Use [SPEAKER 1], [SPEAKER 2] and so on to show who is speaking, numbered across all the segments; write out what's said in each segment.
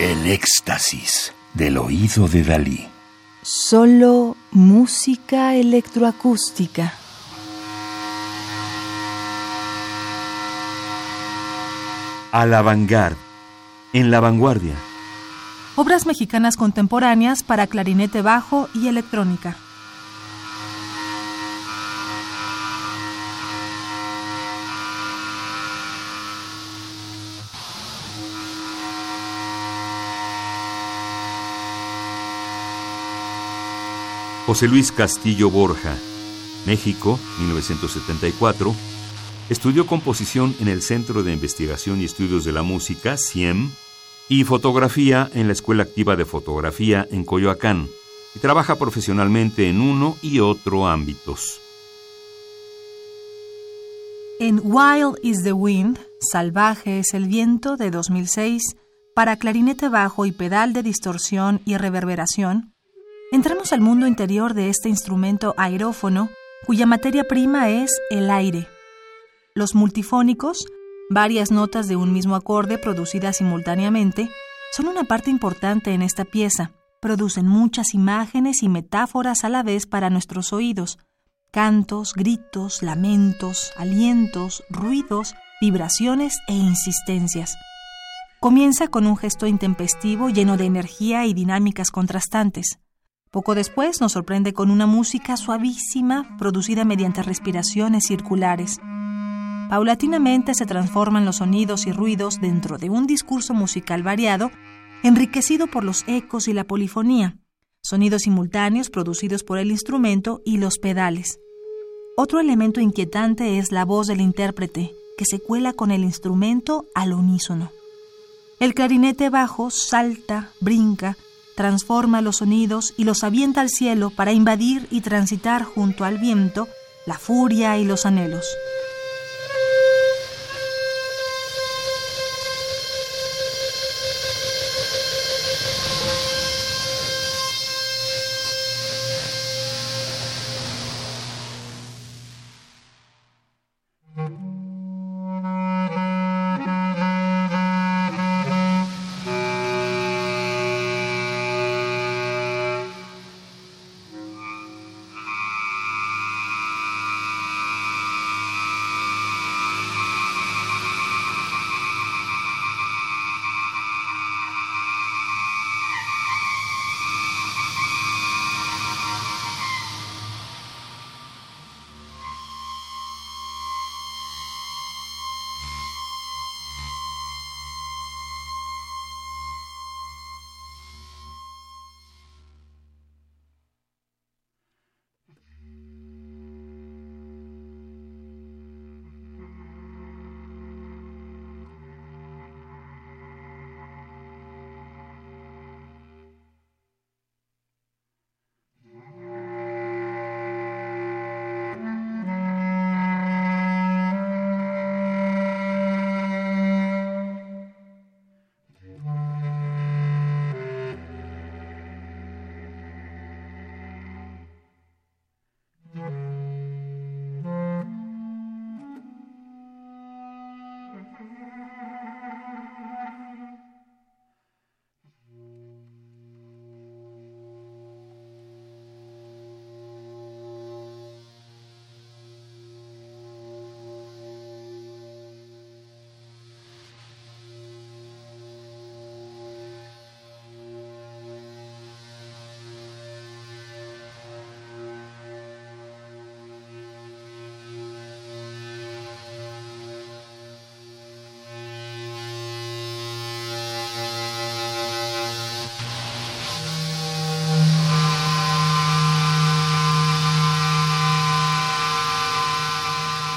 [SPEAKER 1] El éxtasis del oído de Dalí.
[SPEAKER 2] Solo música electroacústica.
[SPEAKER 3] A la vanguard. En la vanguardia.
[SPEAKER 4] Obras mexicanas contemporáneas para clarinete bajo y electrónica.
[SPEAKER 3] José Luis Castillo Borja, México, 1974. Estudió composición en el Centro de Investigación y Estudios de la Música, CIEM, y fotografía en la Escuela Activa de Fotografía en Coyoacán, y trabaja profesionalmente en uno y otro ámbitos.
[SPEAKER 4] En Wild is the Wind, Salvaje es el viento de 2006, para clarinete bajo y pedal de distorsión y reverberación, Entramos al mundo interior de este instrumento aerófono, cuya materia prima es el aire. Los multifónicos, varias notas de un mismo acorde producidas simultáneamente, son una parte importante en esta pieza. Producen muchas imágenes y metáforas a la vez para nuestros oídos. Cantos, gritos, lamentos, alientos, ruidos, vibraciones e insistencias. Comienza con un gesto intempestivo lleno de energía y dinámicas contrastantes. Poco después nos sorprende con una música suavísima producida mediante respiraciones circulares. Paulatinamente se transforman los sonidos y ruidos dentro de un discurso musical variado, enriquecido por los ecos y la polifonía, sonidos simultáneos producidos por el instrumento y los pedales. Otro elemento inquietante es la voz del intérprete, que se cuela con el instrumento al unísono. El clarinete bajo salta, brinca, transforma los sonidos y los avienta al cielo para invadir y transitar junto al viento la furia y los anhelos.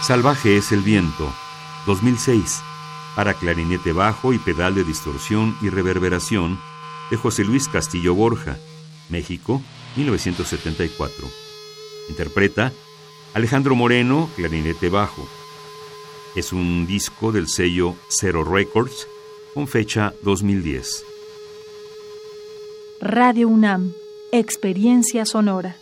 [SPEAKER 3] Salvaje es el viento, 2006, para clarinete bajo y pedal de distorsión y reverberación de José Luis Castillo Borja, México, 1974. Interpreta Alejandro Moreno, clarinete bajo. Es un disco del sello Zero Records con fecha 2010.
[SPEAKER 4] Radio UNAM, Experiencia Sonora.